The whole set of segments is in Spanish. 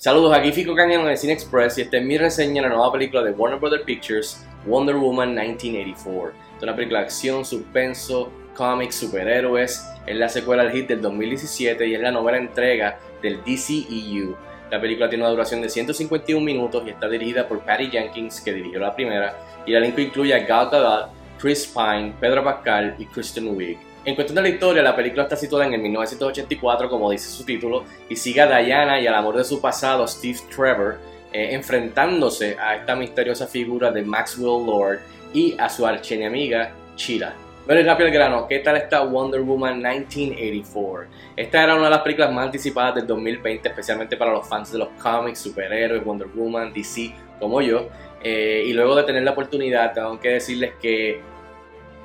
Saludos, aquí Fico Cañano de Cine Express y esta es mi reseña de la nueva película de Warner Brothers Pictures, Wonder Woman 1984. Es una película de acción, suspenso, cómics, superhéroes. Es la secuela del hit del 2017 y es la novela entrega del DCEU. La película tiene una duración de 151 minutos y está dirigida por Patty Jenkins, que dirigió la primera, y el elenco incluye a Gal Gadot, Chris Pine, Pedro Pascal y Kristen Wiig. En cuestión de la historia, la película está situada en el 1984, como dice su título, y sigue a Diana y al amor de su pasado, Steve Trevor, eh, enfrentándose a esta misteriosa figura de Maxwell Lord y a su archienemiga, Cheetah. Y rápido el grano, ¿qué tal está Wonder Woman 1984? Esta era una de las películas más anticipadas del 2020, especialmente para los fans de los cómics, superhéroes, Wonder Woman, DC, como yo. Eh, y luego de tener la oportunidad, tengo que decirles que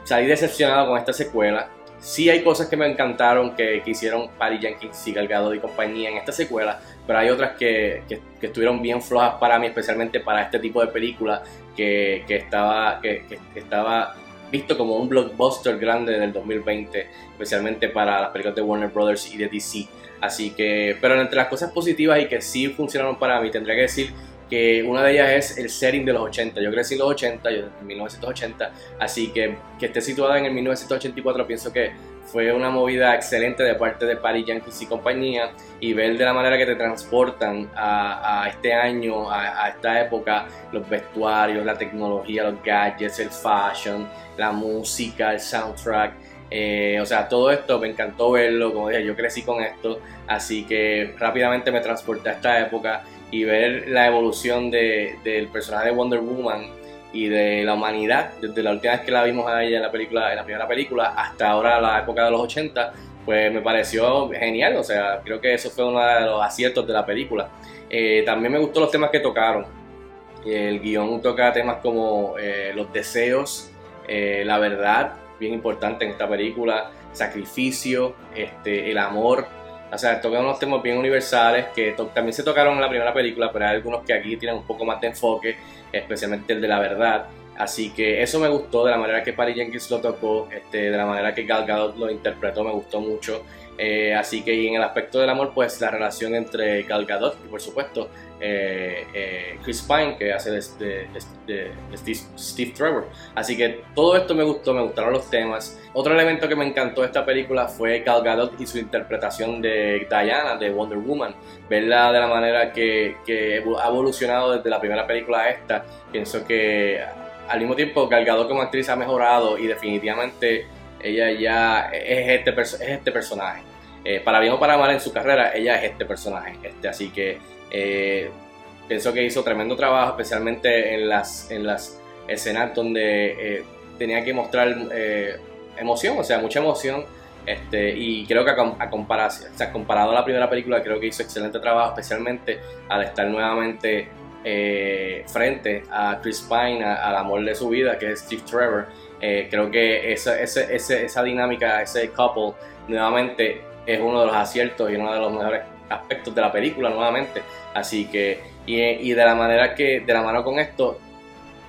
salí decepcionado con esta secuela. Sí hay cosas que me encantaron que, que hicieron Patty Jenkins y Galgado y compañía en esta secuela, pero hay otras que, que, estuvieron bien flojas para mí, especialmente para este tipo de película que, estaba, que, estaba visto como un blockbuster grande del 2020, especialmente para las películas de Warner Brothers y de DC. Así que, pero entre las cosas positivas y que sí funcionaron para mí, tendría que decir que una de ellas es el setting de los 80. Yo crecí en los 80, yo en 1980, así que que esté situada en el 1984 pienso que fue una movida excelente de parte de Patty Yankees y compañía y ver de la manera que te transportan a, este año, a, esta época, los vestuarios, la tecnología, los gadgets, el fashion, la música, el soundtrack. Eh, o sea, todo esto me encantó verlo, como dije, yo crecí con esto, así que rápidamente me transporté a esta época y ver la evolución de, del personaje de Wonder Woman y de la humanidad desde la última vez que la vimos a ella en la película en la primera película hasta ahora la época de los 80 pues me pareció genial o sea creo que eso fue uno de los aciertos de la película. Eh, también me gustó los temas que tocaron. El guion toca temas como eh, los deseos eh, la verdad bien importante en esta película sacrificio este el amor o sea, tocan unos temas bien universales que también se tocaron en la primera película, pero hay algunos que aquí tienen un poco más de enfoque, especialmente el de la verdad. Así que eso me gustó de la manera que Patty Jenkins lo tocó, este, de la manera que Gal Gadot lo interpretó, me gustó mucho. Eh, así que en el aspecto del amor, pues la relación entre Gal Gadot y por supuesto eh, eh, Chris Pine, que hace de, Steve, Trevor. Así que todo esto me gustó, me gustaron los temas. Otro elemento que me encantó de esta película fue Gal Gadot y su interpretación de Diana, de Wonder Woman. Verla de la manera que, que ha evolucionado desde la primera película a esta. Pienso que al mismo tiempo Gal Gadot como actriz ha mejorado y definitivamente ella ya es este, es este personaje. Eh, para bien o para mal en su carrera, ella es este personaje. Este, así que eh, pienso que hizo tremendo trabajo, especialmente en las, en las escenas donde eh, tenía que mostrar emoción, o sea, mucha emoción. Este, y creo que a, comparación, o sea, comparado a la primera película, creo que hizo excelente trabajo, especialmente al estar nuevamente frente a Chris Pine, al amor de su vida, que es Steve Trevor. Eh, creo que esa, esa dinámica, ese couple, nuevamente es uno de los aciertos y uno de los mejores aspectos de la película, nuevamente. Así que, y, de la manera que, de la mano con esto,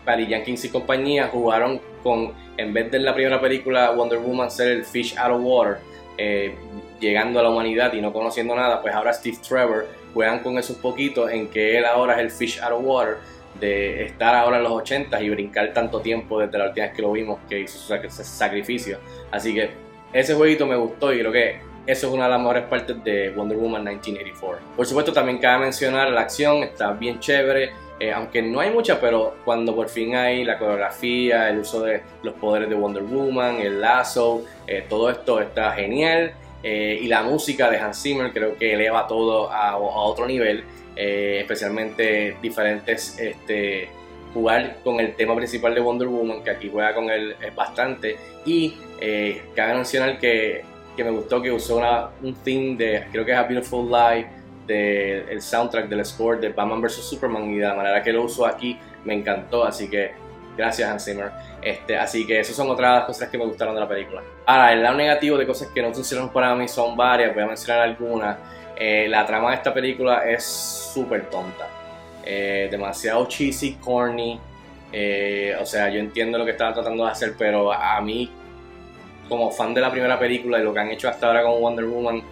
Patty Jenkins y compañía jugaron con, en vez de en la primera película Wonder Woman ser el fish out of water, eh, llegando a la humanidad y no conociendo nada, pues ahora Steve Trevor juegan con esos poquitos en que él ahora es el fish out of water de estar ahora en los 80 y brincar tanto tiempo desde la última vez que lo vimos que hizo su sacrificio. Así que ese jueguito me gustó y creo que eso es una de las mejores partes de Wonder Woman 1984. Por supuesto también cabe mencionar la acción, está bien chévere, eh, aunque no hay mucha, pero cuando por fin hay la coreografía, el uso de los poderes de Wonder Woman, el lazo, eh, todo esto está genial. Eh, y la música de Hans Zimmer creo que eleva todo a, otro nivel. Eh, especialmente diferentes, este, jugar con el tema principal de Wonder Woman, que aquí juega con él bastante, y eh, cabe mencionar que, que, me gustó que usó un theme de, creo que es A Beautiful Life, del el soundtrack del score de Batman vs. Superman, y de la manera que lo usó aquí me encantó, así que gracias Hans Zimmer. Este, así que esas son otras cosas que me gustaron de la película. Ahora, el lado negativo de cosas que no funcionaron para mí son varias, voy a mencionar algunas. Eh, la trama de esta película es súper tonta. Eh, demasiado cheesy, corny. Eh, o sea, yo entiendo lo que estaban tratando de hacer, pero a mí, como fan de la primera película y lo que han hecho hasta ahora con Wonder Woman,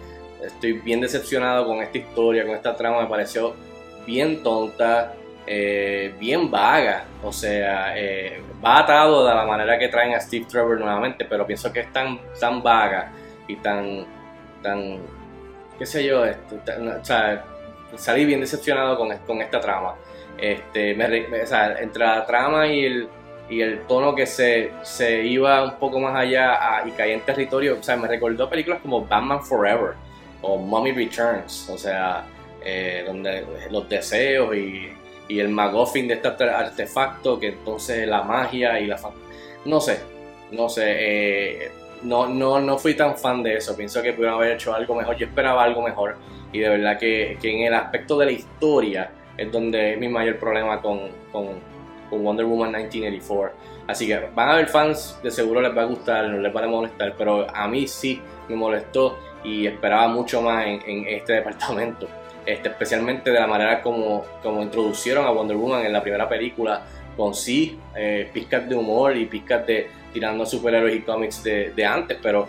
estoy bien decepcionado con esta historia, con esta trama. Me pareció bien tonta, eh, bien vaga. O sea, eh, va atado de la manera que traen a Steve Trevor nuevamente, pero pienso que es tan, tan vaga y tan, tan, qué sé yo, este, o sea, salí bien decepcionado con, con esta trama. Este, o sea, entre la trama y el, y el tono que se, se iba un poco más allá y caía en territorio, o sea, me recordó películas como Batman Forever o Mommy Returns, o sea, eh, donde los deseos y, y el MacGuffin de este artefacto, que entonces la magia y la... No sé, no sé, eh, no, no, no fui tan fan de eso, pienso que pudieron haber hecho algo mejor, yo esperaba algo mejor y de verdad que, que en el aspecto de la historia es donde es mi mayor problema con, con, con, Wonder Woman 1984. Así que van a haber fans, de seguro les va a gustar, no les va a molestar, pero a mí sí me molestó y esperaba mucho más en, en este departamento. Este, especialmente de la manera como, como introducieron a Wonder Woman en la primera película, con sí, eh, pizcas de humor y pizcas de tirando superhéroes y cómics de, de, antes, pero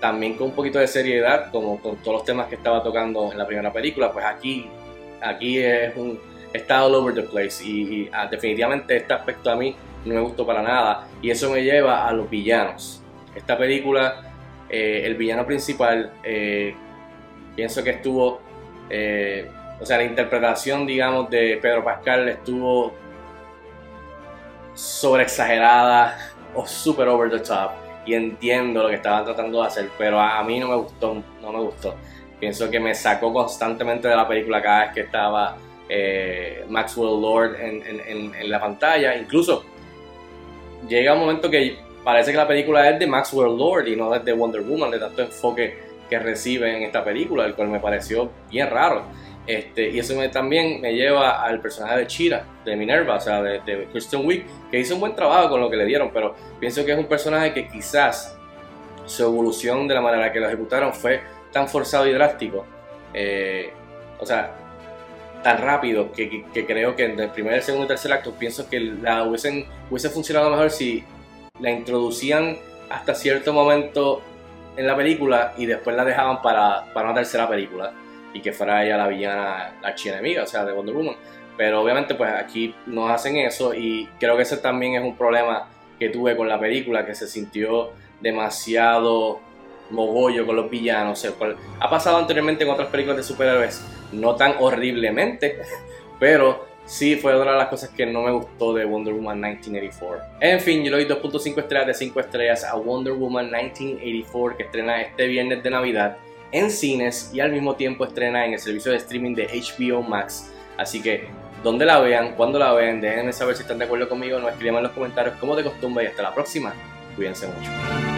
también con un poquito de seriedad, como con todos los temas que estaba tocando en la primera película, pues aquí, aquí es un, está all over the place y, ah, definitivamente este aspecto a mí no me gustó para nada y eso me lleva a los villanos. Esta película, eh, el villano principal, eh, pienso que estuvo eh, o sea, la interpretación, digamos, de Pedro Pascal estuvo sobre exagerada o super over the top. Y entiendo lo que estaban tratando de hacer, pero a, mí no me gustó, no me gustó. Pienso que me sacó constantemente de la película cada vez que estaba eh, Maxwell Lord en, en, en, la pantalla. Incluso llega un momento que parece que la película es de Maxwell Lord y no es de Wonder Woman, de tanto enfoque que recibe en esta película, el cual me pareció bien raro. Este, y eso me, también me lleva al personaje de Chira, de Minerva, o sea, de, de Kristen Wiig, que hizo un buen trabajo con lo que le dieron, pero pienso que es un personaje que quizás su evolución de la manera que lo ejecutaron fue tan forzado y drástico, eh, o sea, tan rápido, que, que, creo que en el primer, el segundo y tercer acto pienso que la hubiesen, hubiese funcionado mejor si la introducían hasta cierto momento en la película y después la dejaban para, para una tercera película y que fuera ella la villana, la archienemiga, o sea, de Wonder Woman. Pero obviamente pues aquí no hacen eso y creo que ese también es un problema que tuve con la película, que se sintió demasiado mogollo con los villanos. ha pasado anteriormente con otras películas de superhéroes, no tan horriblemente, pero sí fue otra de las cosas que no me gustó de Wonder Woman 1984. En fin, yo le doy 2.5 estrellas de 5 estrellas a Wonder Woman 1984 que estrena este viernes de Navidad en cines y al mismo tiempo estrena en el servicio de streaming de HBO Max. Así que, donde la vean, cuando la vean, déjenme saber si están de acuerdo conmigo, no escriban en los comentarios como de costumbre y hasta la próxima. Cuídense mucho.